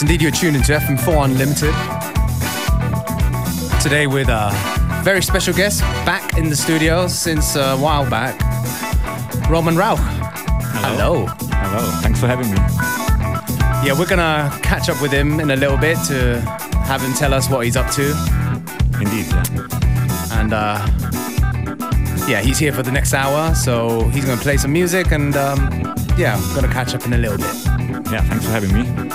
Yes, indeed, you're tuned into FM4 Unlimited. Today with a very special guest back in the studio since a while back, Roman Rauch. Hello. Hello. Thanks for having me. Yeah, we're gonna catch up with him in a little bit to have him tell us what he's up to. Indeed, yeah. And uh, yeah, he's here for the next hour, so he's gonna play some music and um, yeah, I'm gonna catch up in a little bit. Yeah, thanks for having me.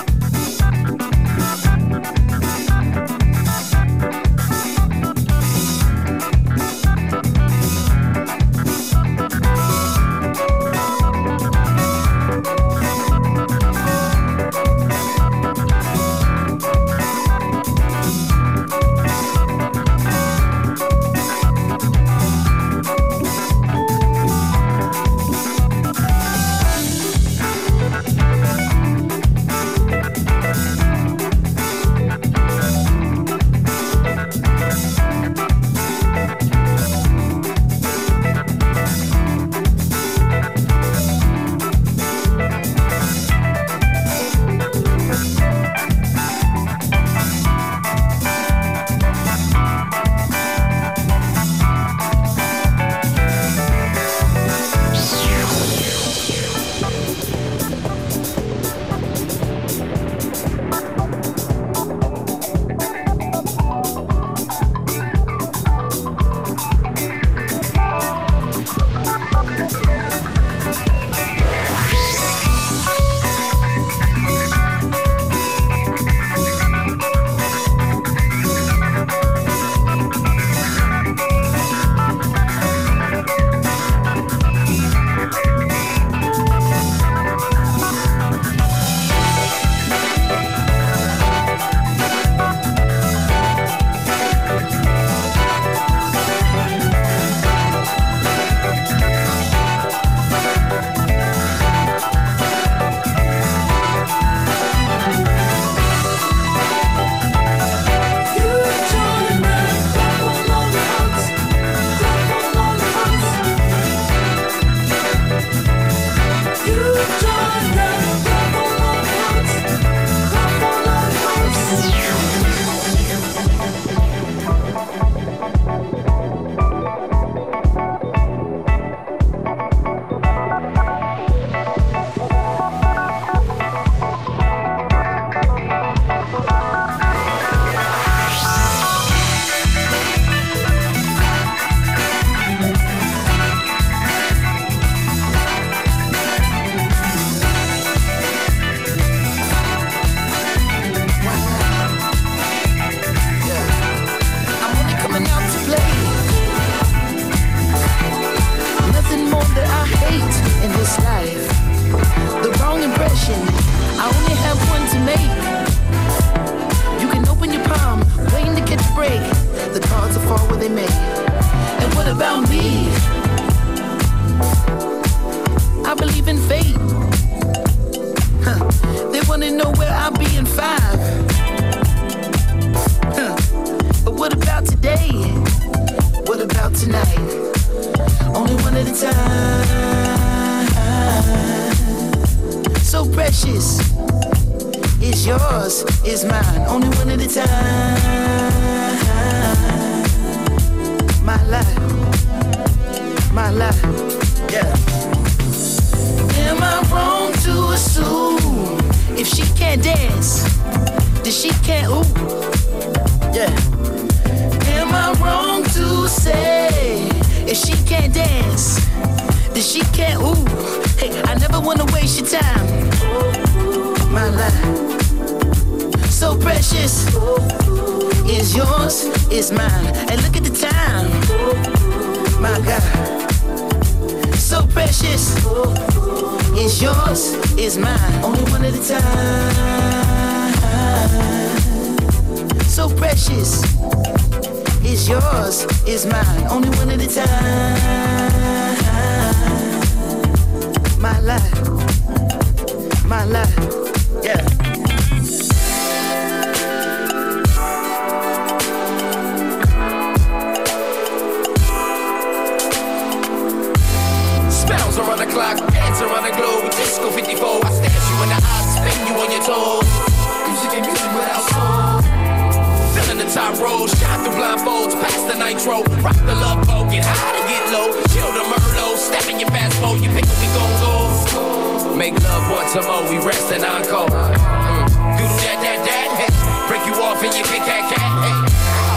Top roll, shot through blindfolds, past the nitro. Rock the love boat, get high to get low. Chill the Merlot, step in your fast boat, you pick up, gon' go. Make love once more, we rest and encore. Mm. Do that, that, that, hey. Break you off and you kick that cat, hey.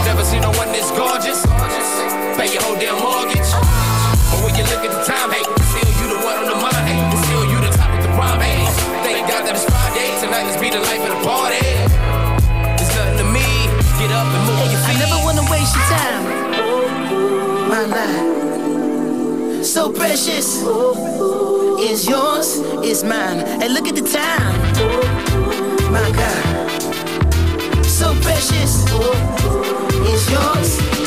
Never seen no one this gorgeous. Pay your whole damn mortgage. But when you look at the time, hey, still you the one on the mind, hey. Still you the top of the prime, hey. Thank God that it's Friday, tonight let's be the life of the party. Up and move your feet. I never wanna waste your time. My life, so precious. Is yours, is mine. And look at the time. My God, so precious. Is yours,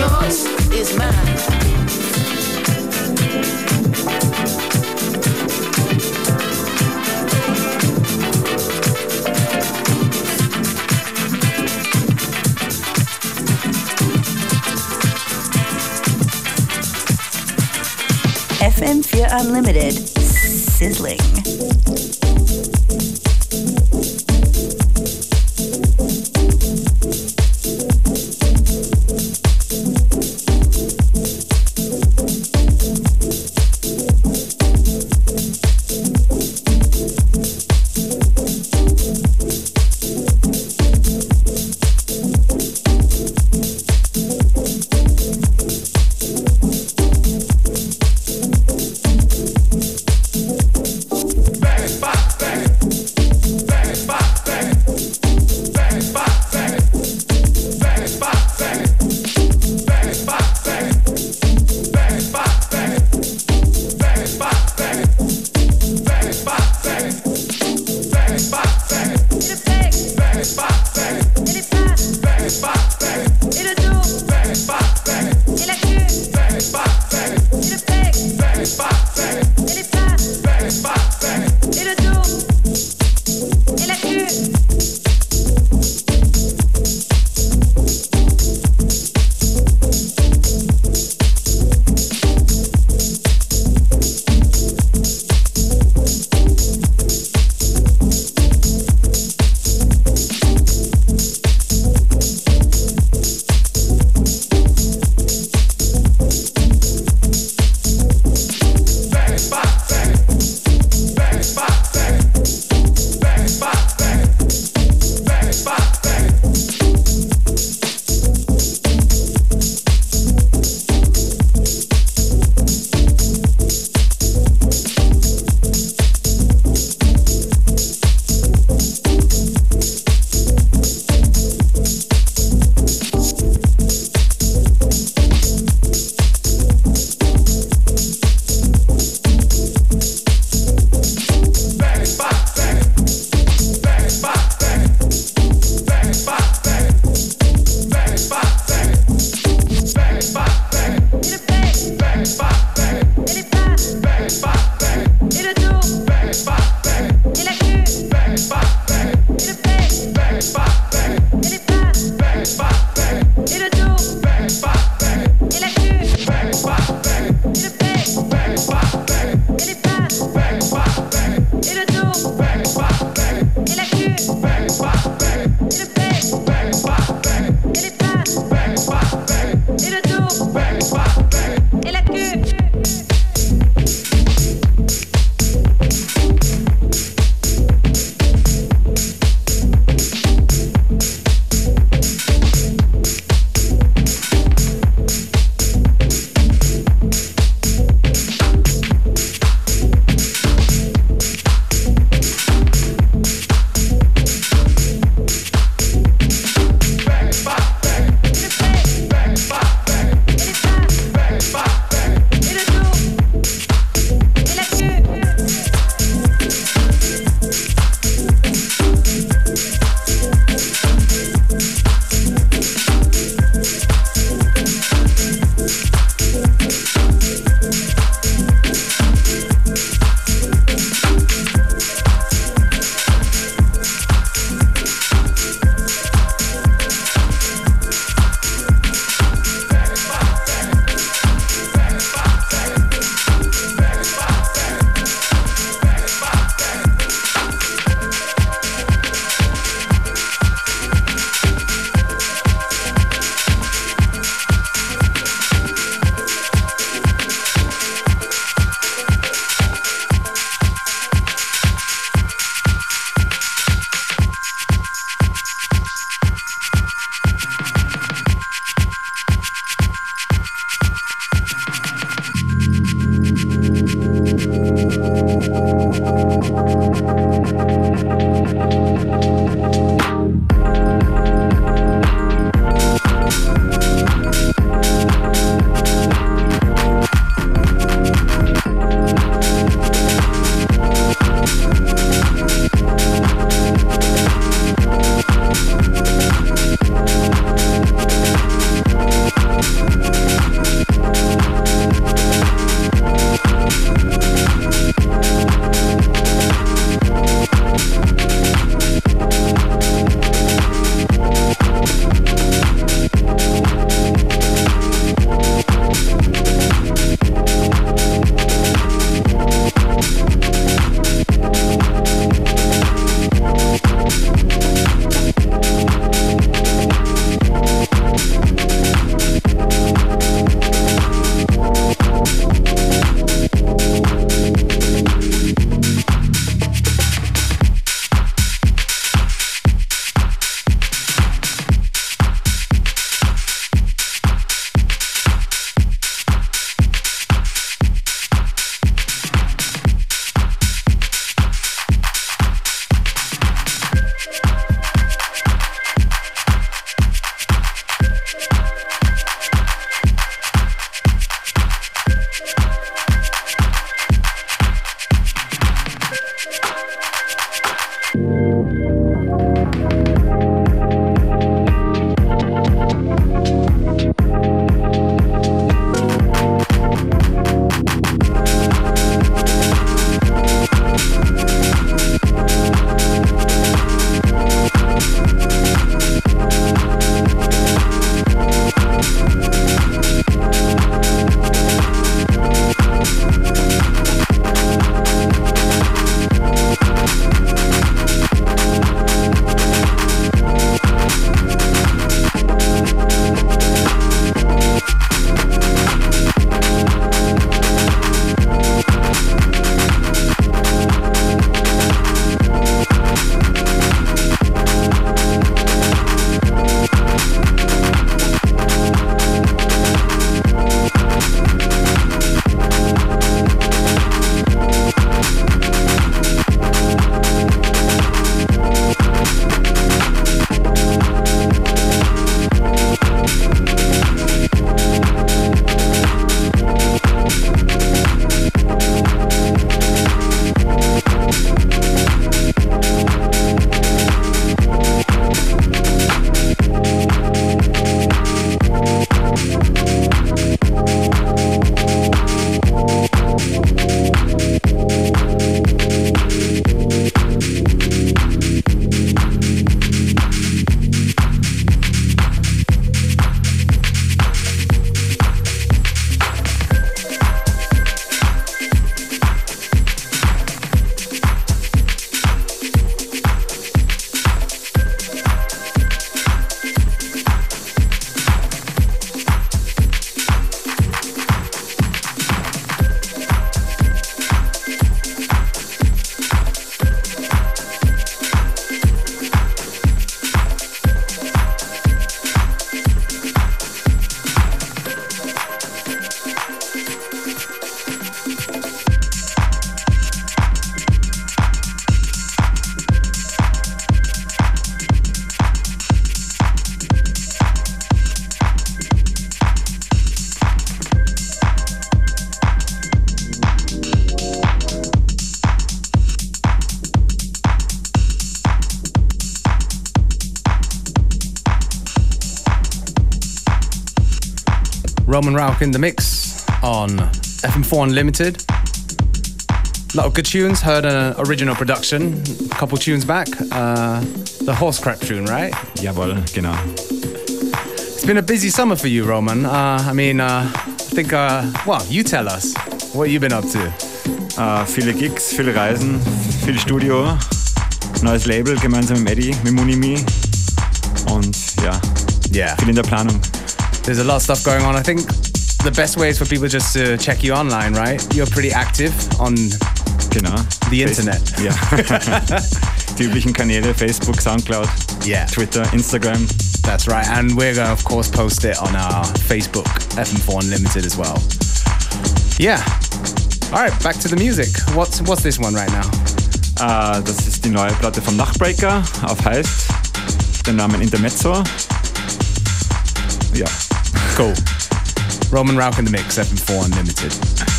yours, mine. FM4 Unlimited. Sizzling. Roman Rauch in the mix on FM4 Unlimited. A lot of good tunes. Heard an original production, a couple tunes back. Uh, the horse crap tune, right? Yeah, Jawohl, genau. It's been a busy summer for you, Roman. Uh, I mean, uh, I think, uh, well, you tell us. What you've been up to? Uh, viele Gigs, viele Reisen, viel Studio, neues Label gemeinsam mit Eddie, mit Munimi und ja, yeah. viel in der Planung. There's a lot of stuff going on. I think the best way is for people just to check you online, right? You're pretty active on genau. the internet. Ja. Die üblichen Kanäle, Facebook, Soundcloud, yeah. Twitter, Instagram. That's right. And we're going to, of course, post it on our Facebook, FM4 Unlimited as well. Yeah. All right, back to the music. What's, what's this one right now? Uh, das ist die neue Platte vom Nachtbraker auf heißt den Namen Intermezzo. Ja. Cool. Roman Rauch in the mix, FM4 Unlimited.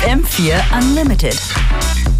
FM4 Unlimited.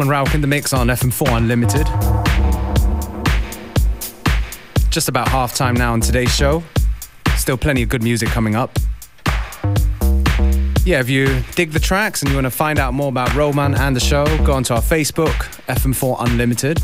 Roman Rauch in the mix on FM4 Unlimited. Just about half time now on today's show. Still plenty of good music coming up. Yeah, if you dig the tracks and you want to find out more about Roman and the show, go onto our Facebook, FM4 Unlimited.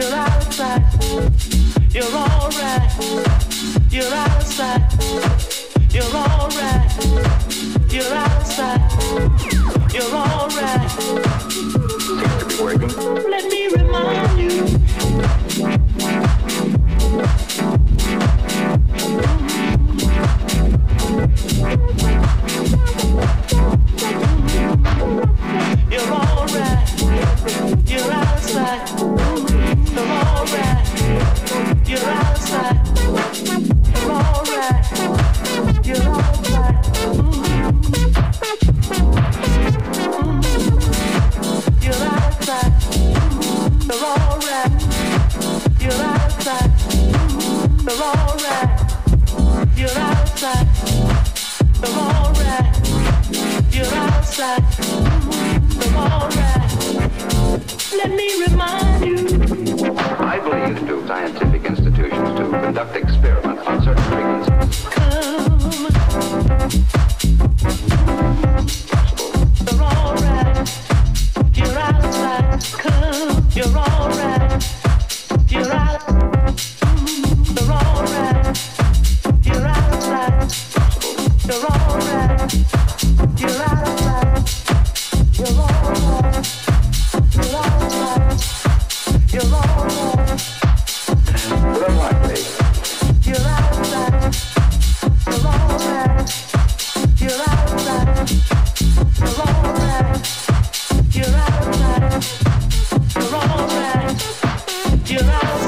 You're outside. You're alright. You're outside. You're alright. You're alright. Can be.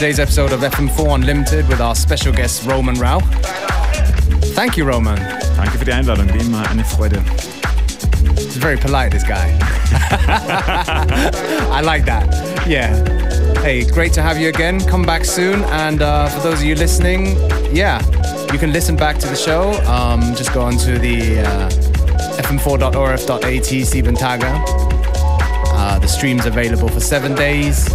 Today's episode of FM4 Unlimited with our special guest Roman Rauch. Thank you, Roman. Danke für die Einladung, wie immer eine Freude. He's very polite, this guy. I like that. Yeah. Hey, great to have you again. Come back soon. And uh, for those of you listening, yeah, you can listen back to the show. Um, just go onto the uh, fm4.orf.at Sieben Tage. Uh, the stream's available for seven days.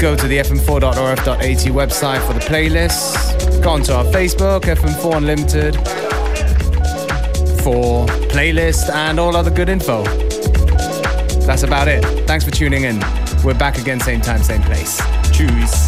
Go to the fm4.orf.at website for the playlists. Go onto our Facebook, FM4 Unlimited, for playlist and all other good info. That's about it. Thanks for tuning in. We're back again, same time, same place. Tschüss.